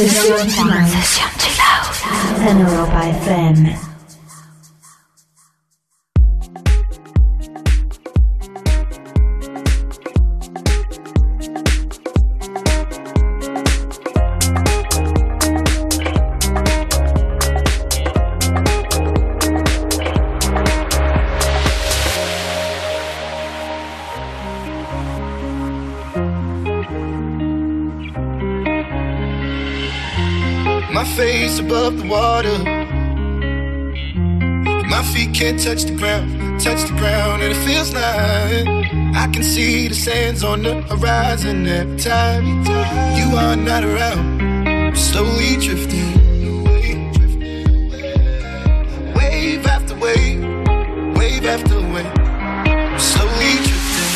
此事有几在想 sands on the horizon every time you are not around. Slowly drifting, wave after wave, wave after wave, slowly drifting,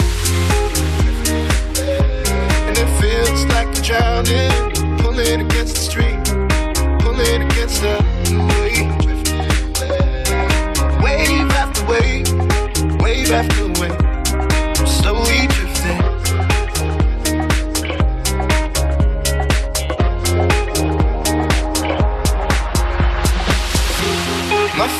and it feels like I'm drowning, pulling against the stream pulling against the wave. Wave after wave, wave after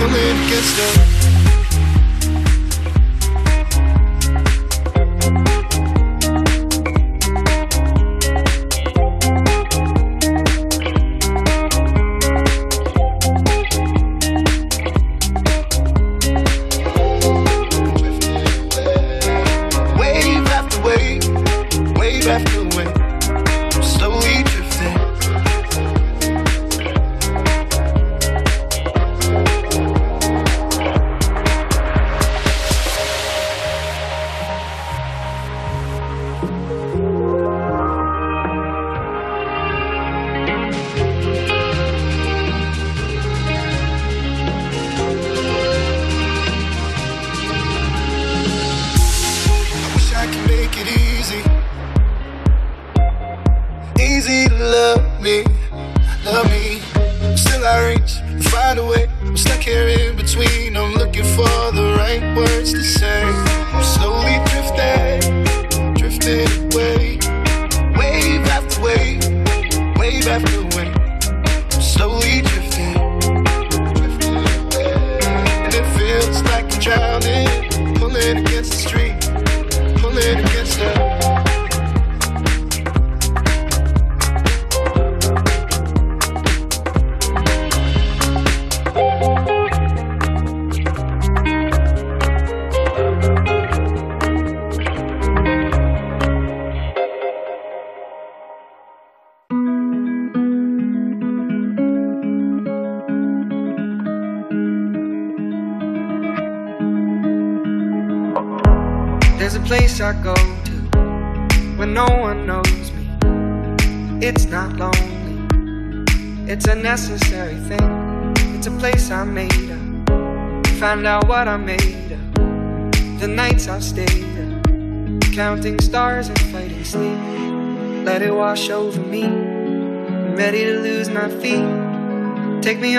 pulling against the counting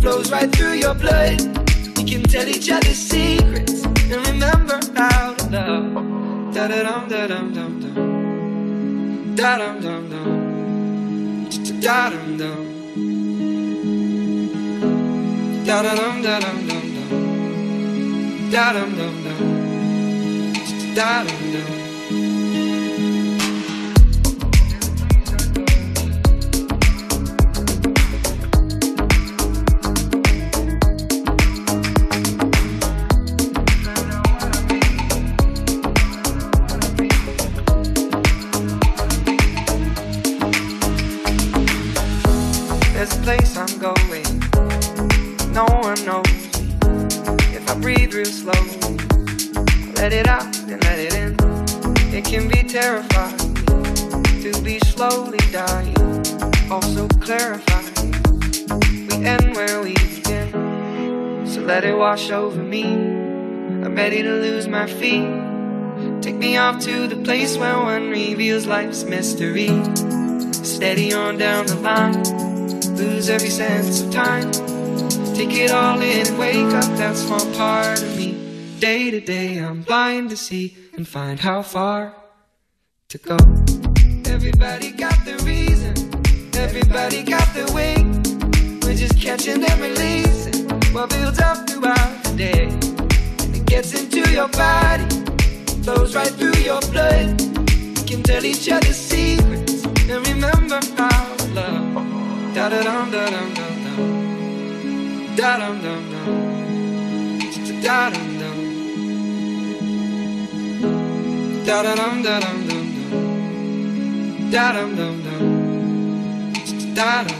flows right through your blood. We can tell each other secrets and remember how to love. Da da dum da dum dum dum. Da dum dum dum. Da dum dum. Da da dum da dum dum dum. Da dum dum dum. Da dum dum. Ready to lose my feet. Take me off to the place where one reveals life's mystery. Steady on down the line. Lose every sense of time. Take it all in and wake up that small part of me. Day to day, I'm blind to see and find how far to go. Tell each other secrets and remember to love. Da da dum da dum dum dum. Da dum dum dum. Da dum dum. Da da dum da dum dum dum. Da dum dum dum. Da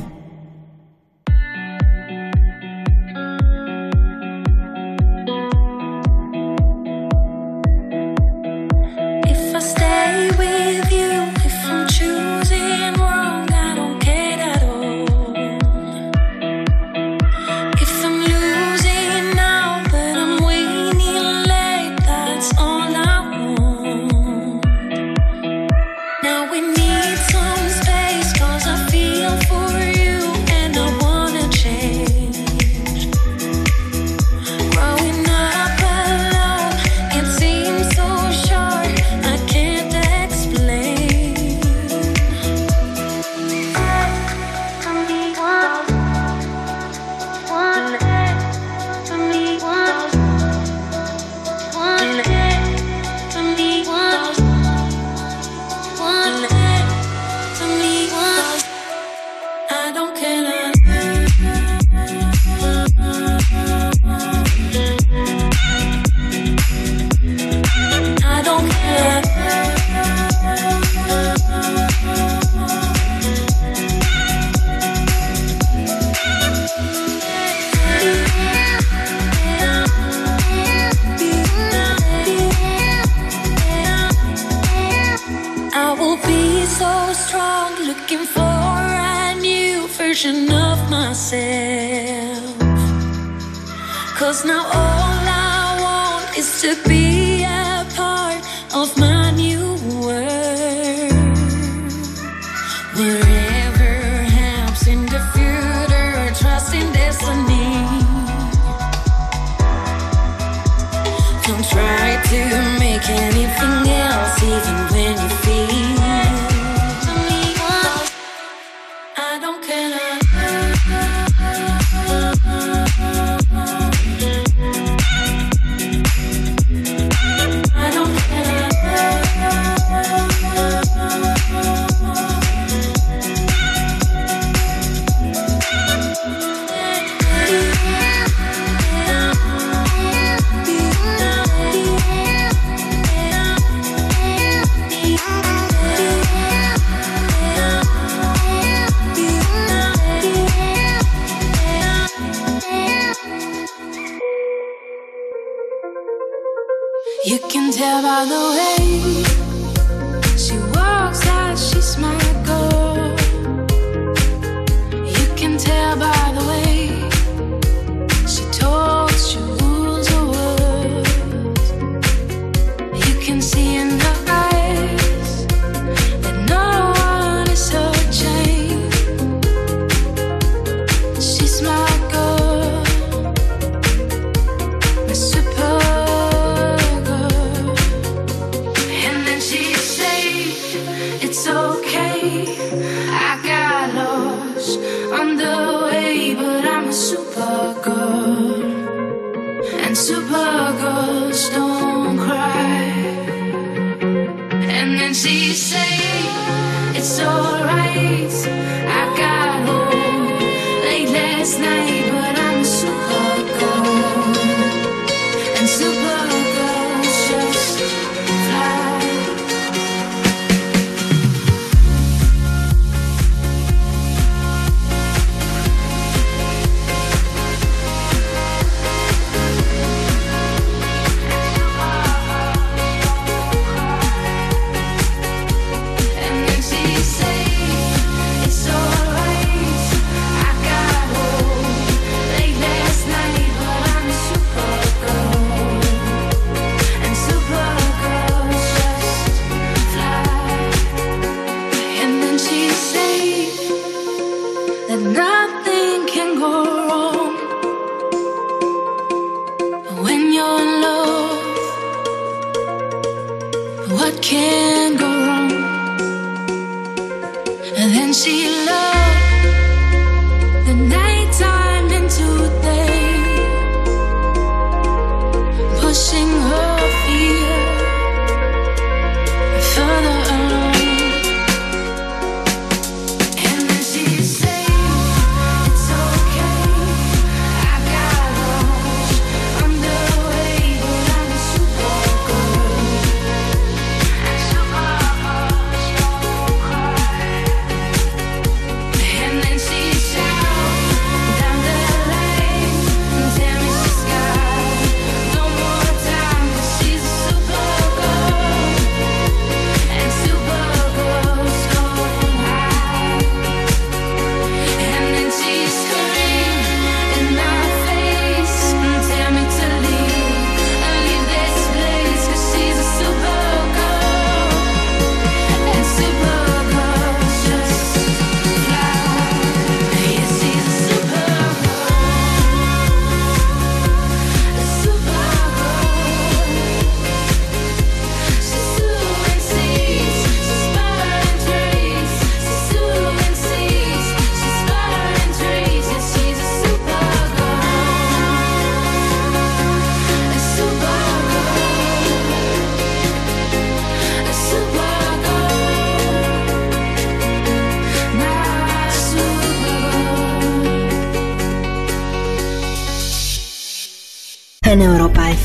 should be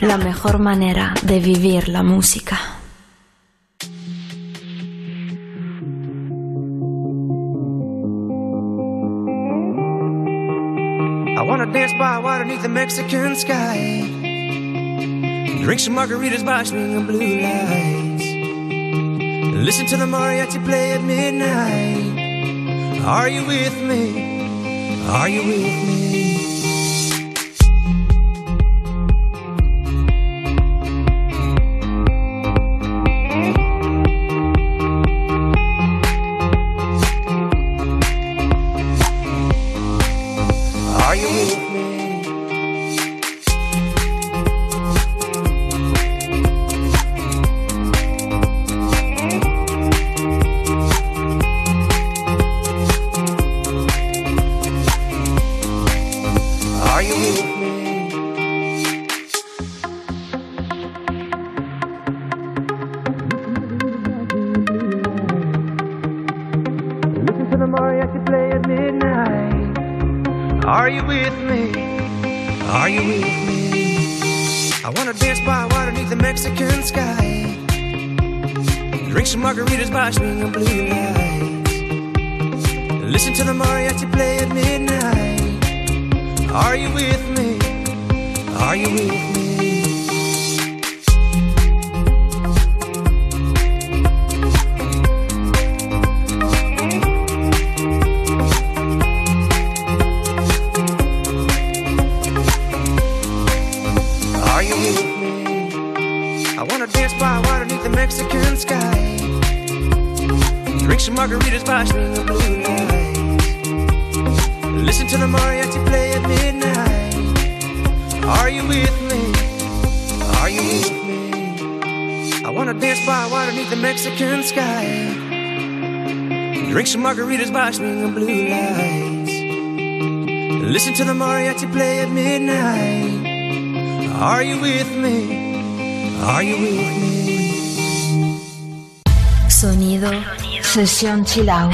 La mejor manera de vivir la música. I wanna dance by water beneath the Mexican sky. Drink some margaritas by swinging blue lights. Listen to the mariachi play at midnight. Are you with me? Are you with me? 想起老。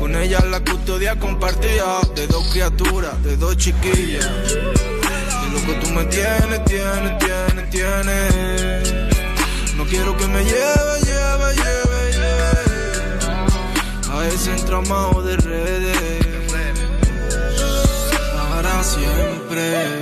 Con ella la custodia compartía de dos criaturas, de dos chiquillas. De lo que tú me tienes, tienes, tienes, tienes. No quiero que me lleve, lleve, lleve, lleve. A ese entramado de redes. Para siempre.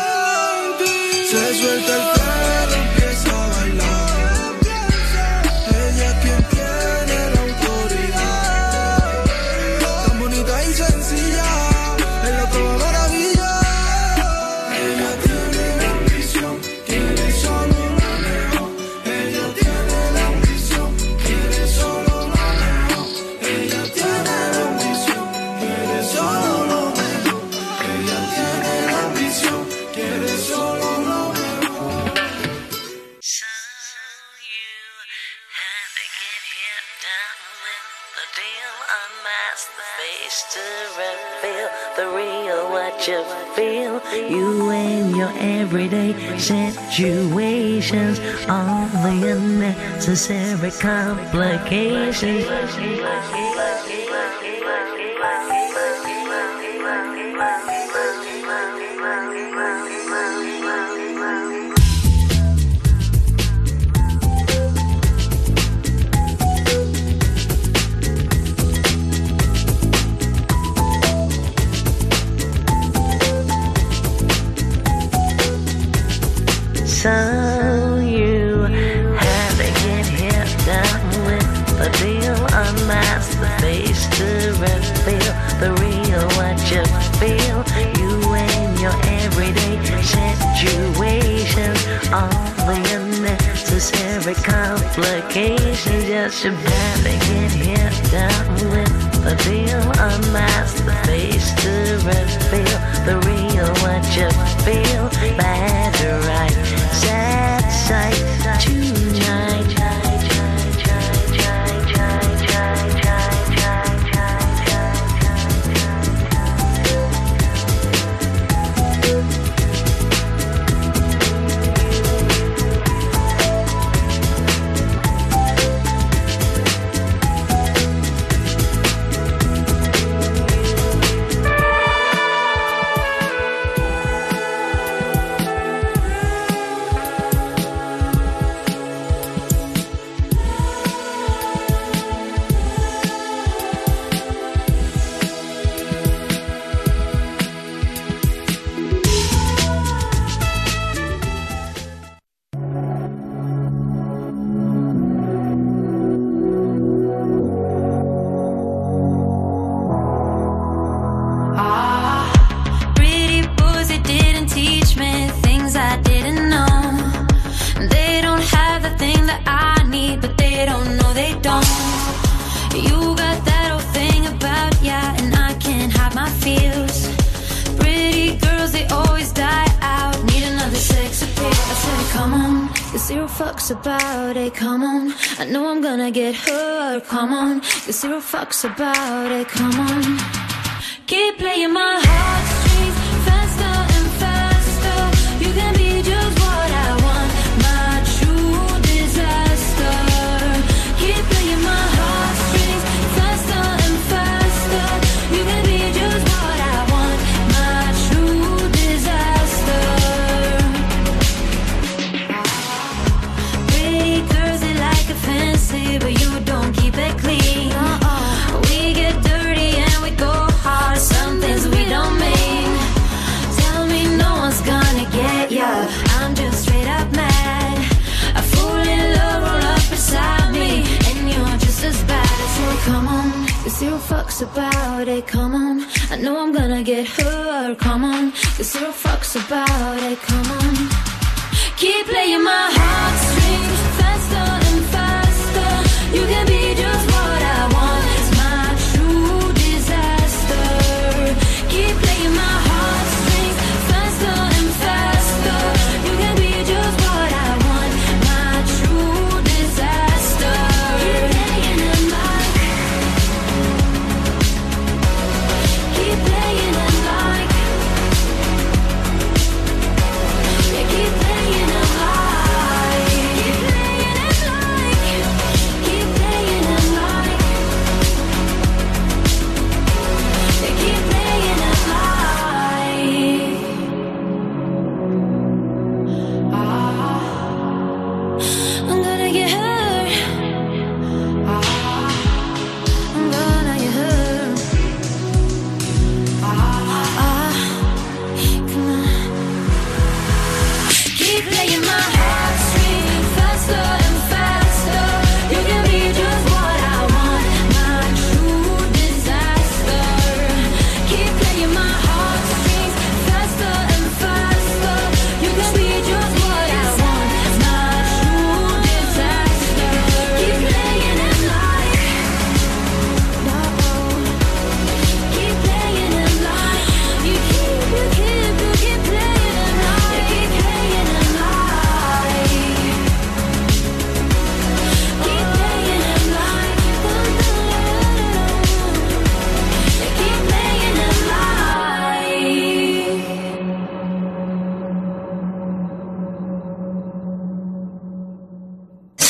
situations, all the unnecessary complications. Such a badly get hit down with the deal. Unmask the face to reveal the real what you feel. Bad. talks about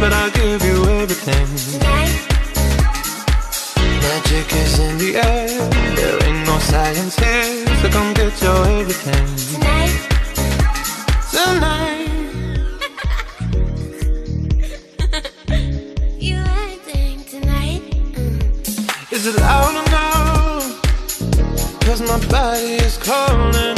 but I'll give you everything. tonight, Magic is in the air. There ain't no science here, so come get your everything. tonight. Tonight, You acting tonight. Mm. is it loud or no? Cause my body is calling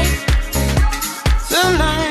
You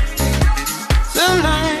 Tonight. I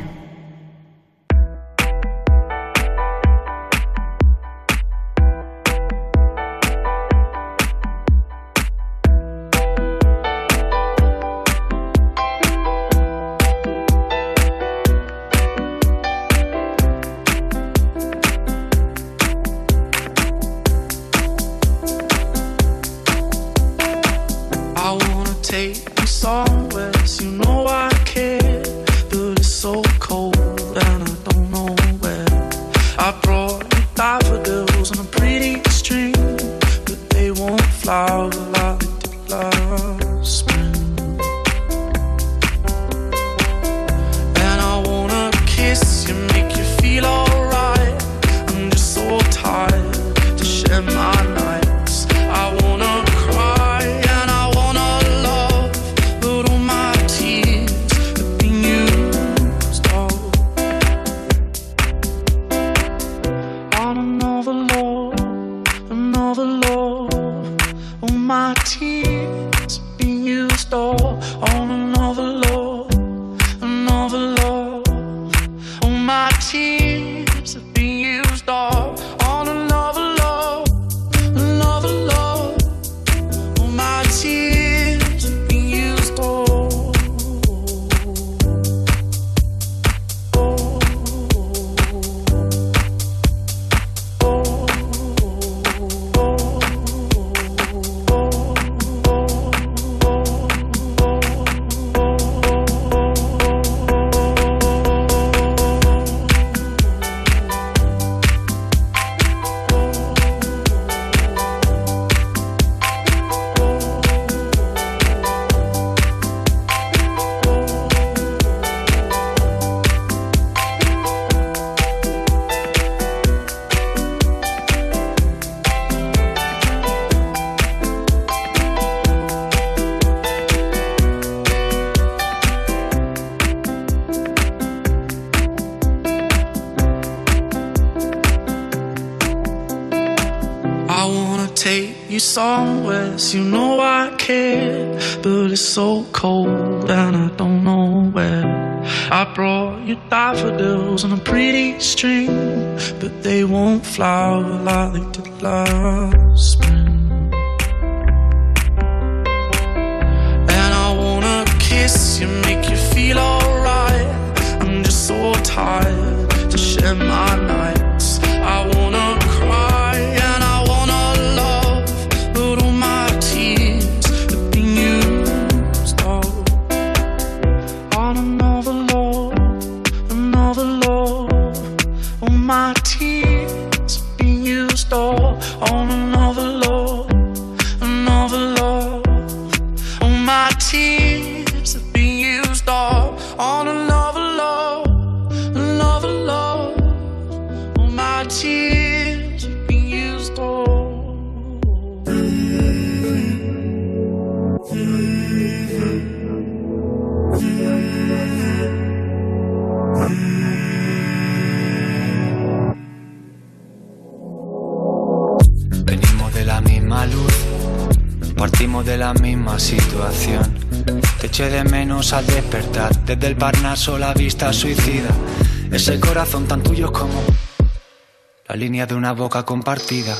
De una boca compartida.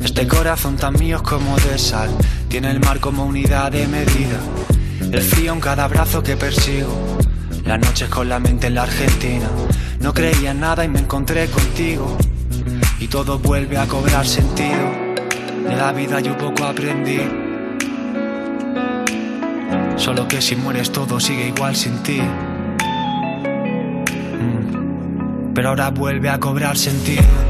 Este corazón tan mío como de sal, tiene el mar como unidad de medida, el frío en cada brazo que persigo, las noches con la mente en la Argentina, no creía en nada y me encontré contigo, y todo vuelve a cobrar sentido, de la vida yo poco aprendí Solo que si mueres todo sigue igual sin ti. Mm. Pero ahora vuelve a cobrar sentido.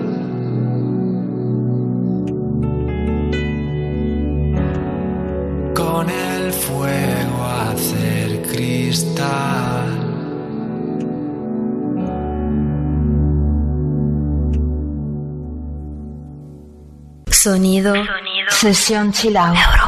Cristal. Sonido, sesión chilao.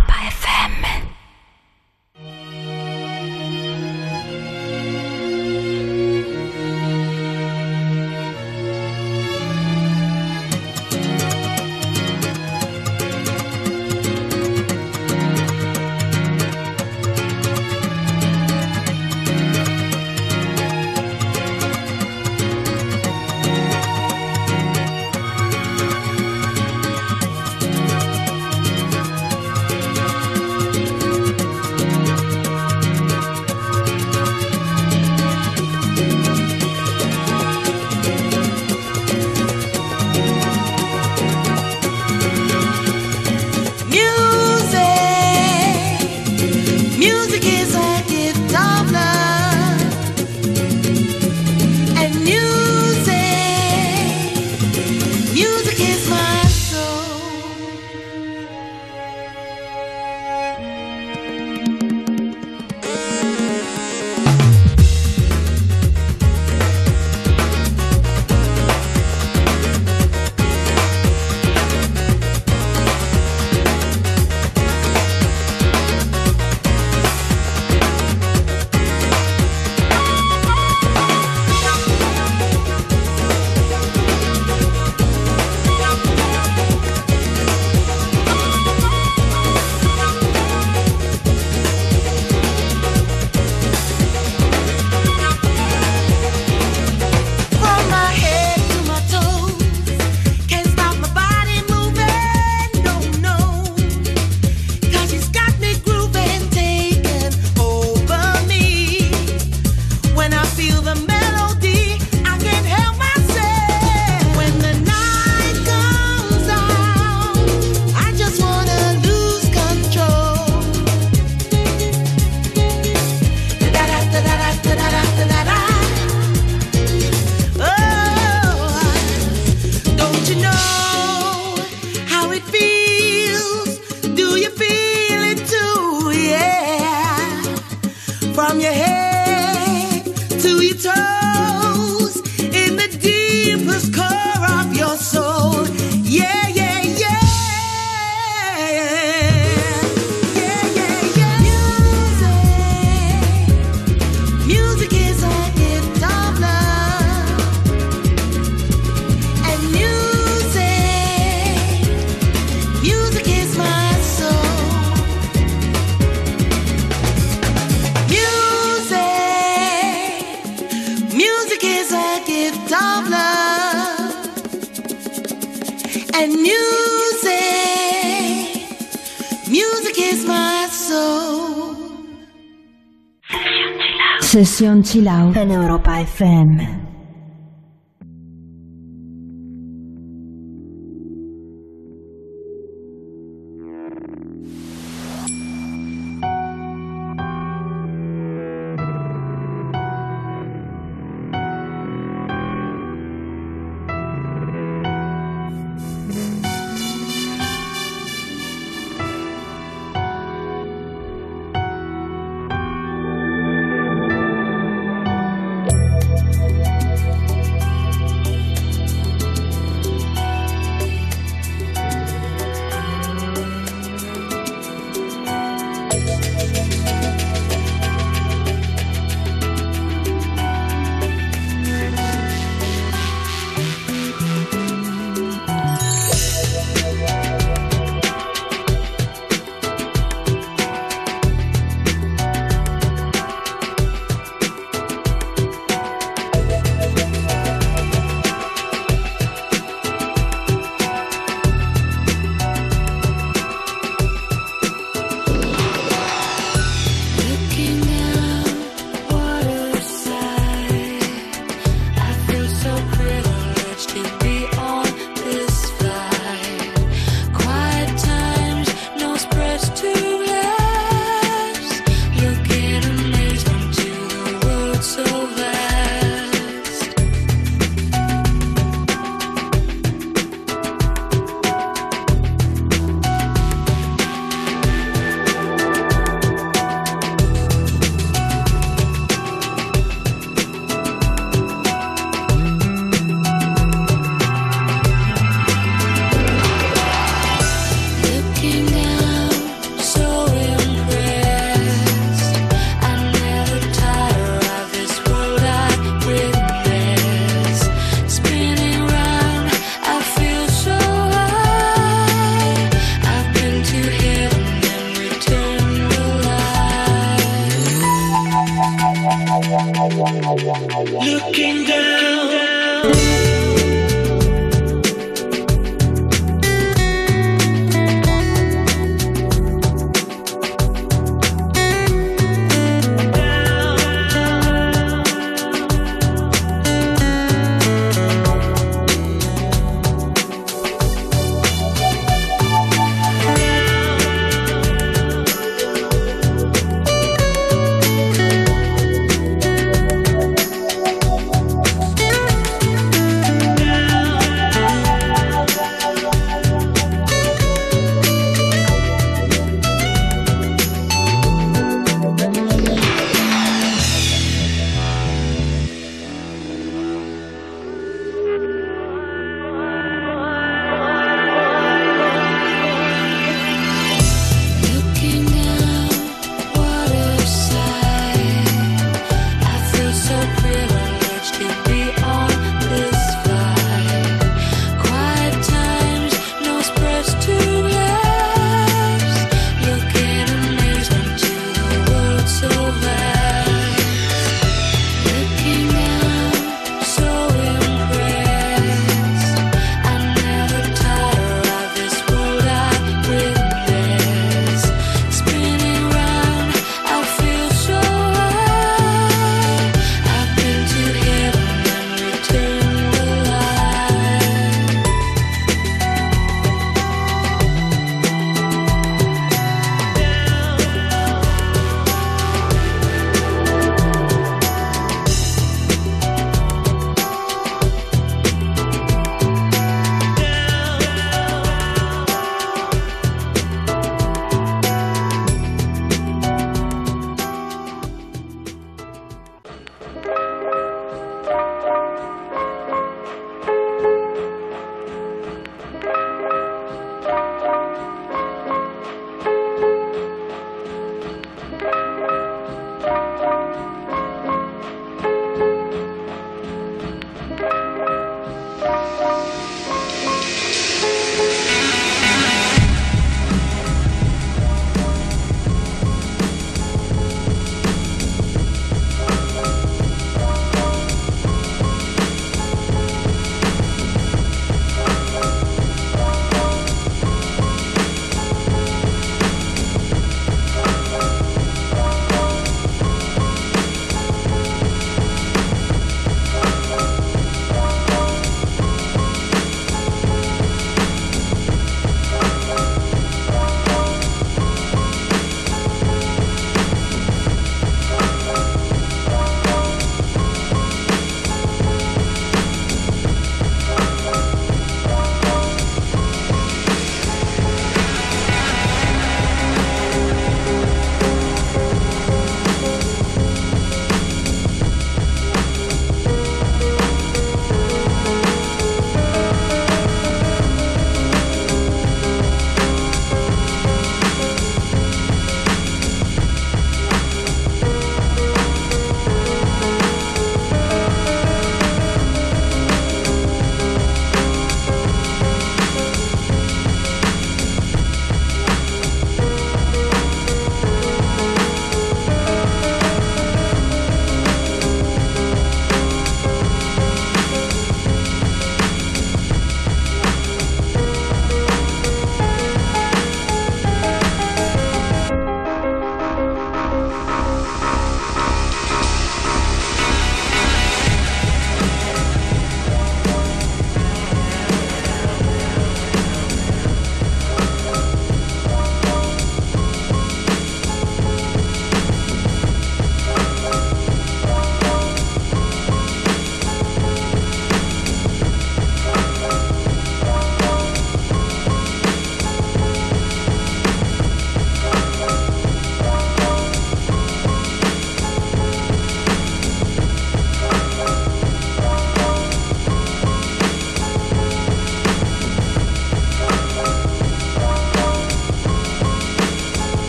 Chill Out în Europa FM.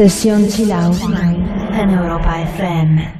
Sesión Chill Out en Europa FM.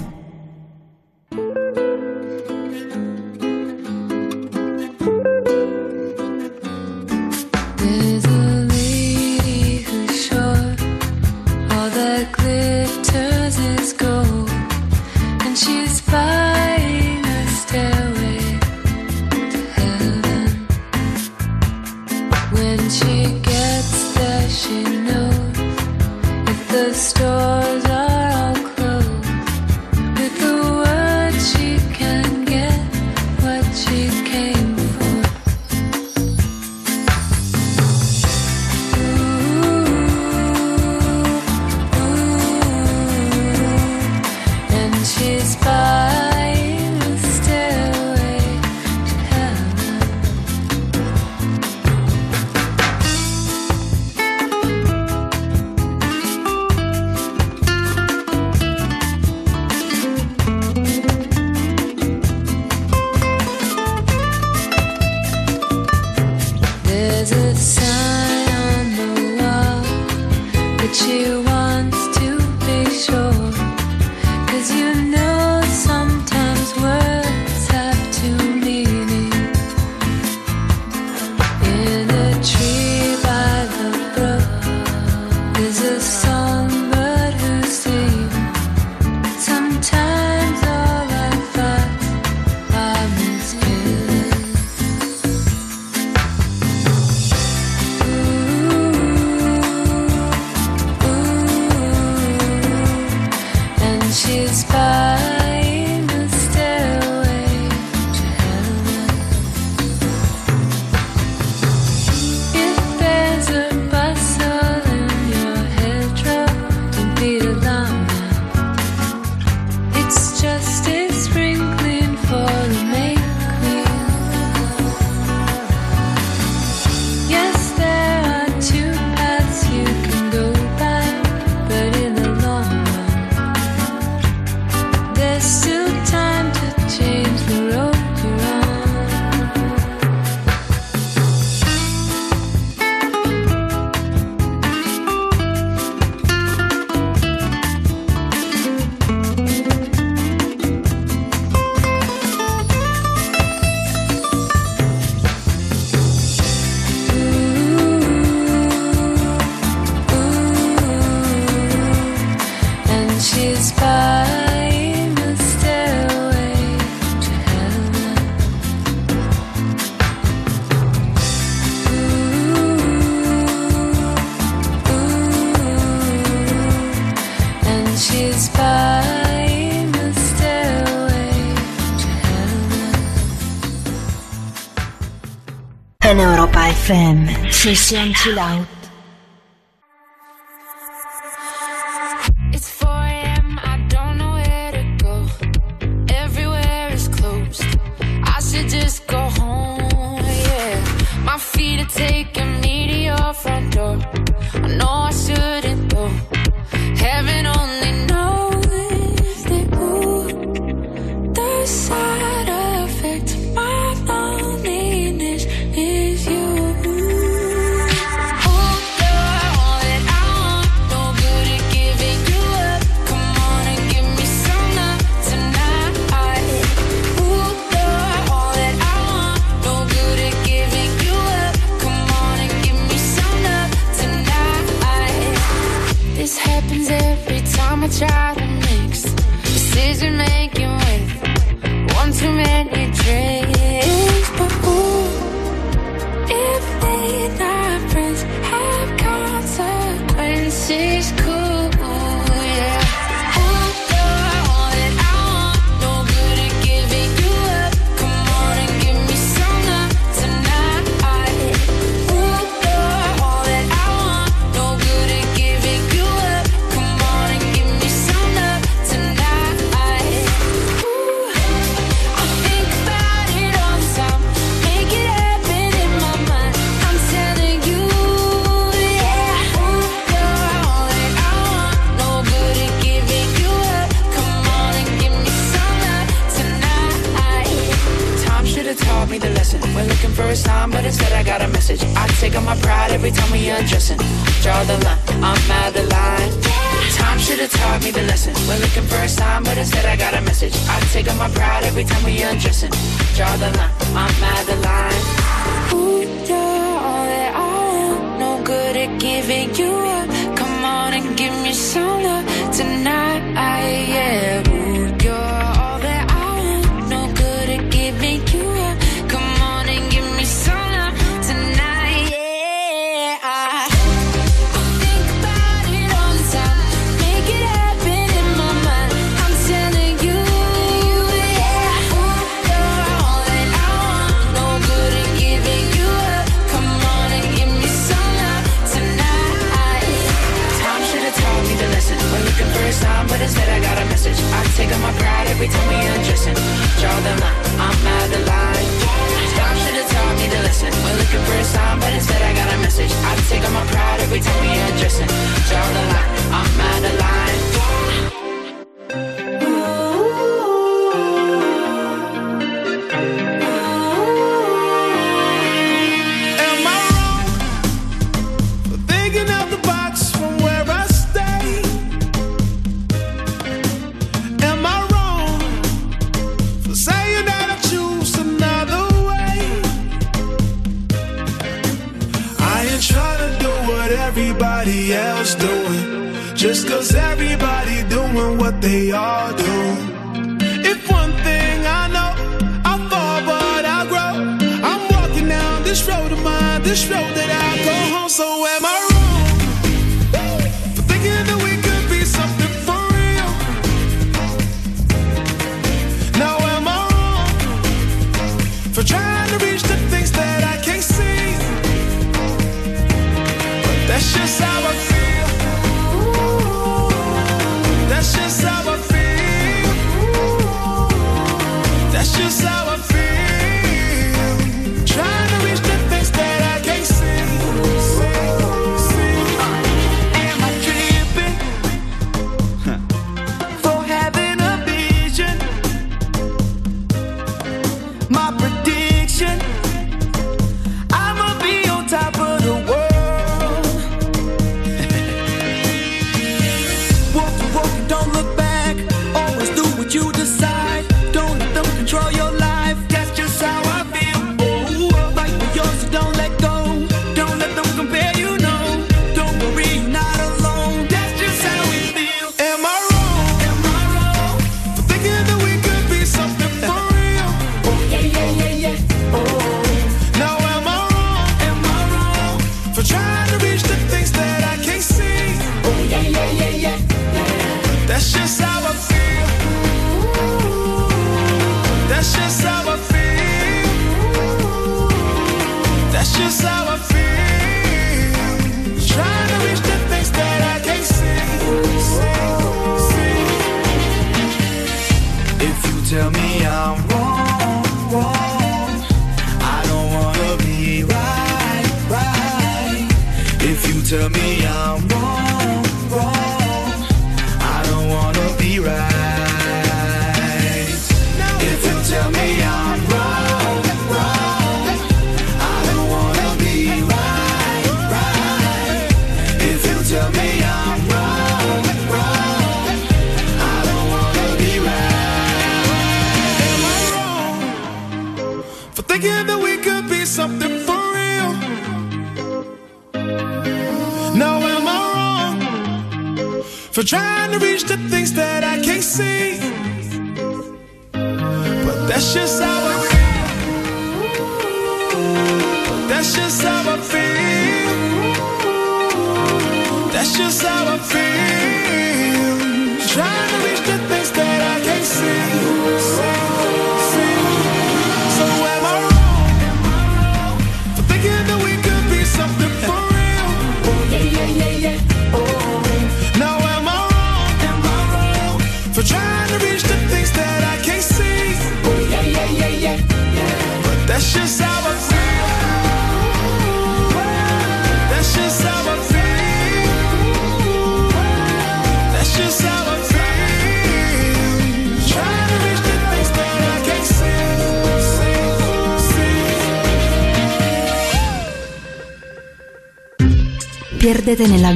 FM 是先出来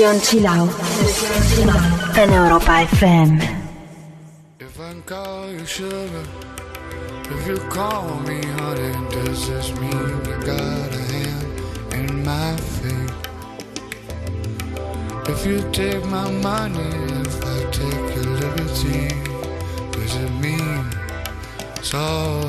Sesión Chill Out en Europa FM. If I call you sugar, if you call me honey, does this mean you got a hand in my fate? If you take my money, if I take your liberty, does it mean it's all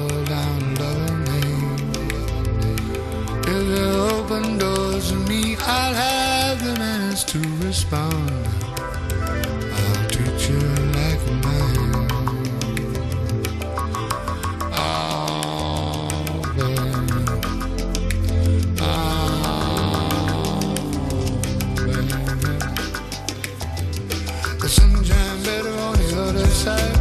time better on the other side.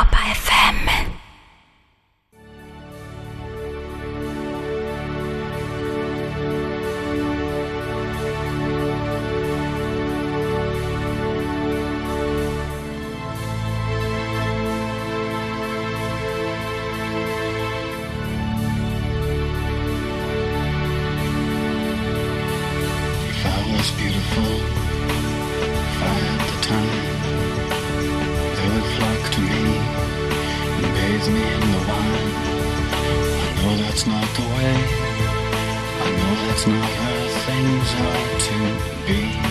that's not the way. I know that's not how things are to be.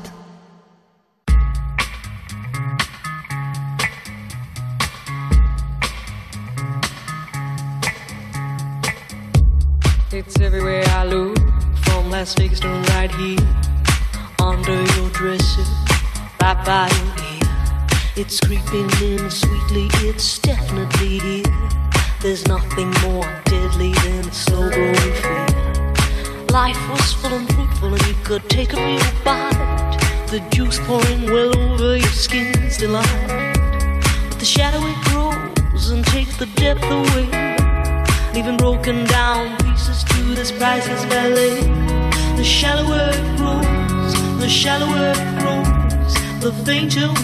The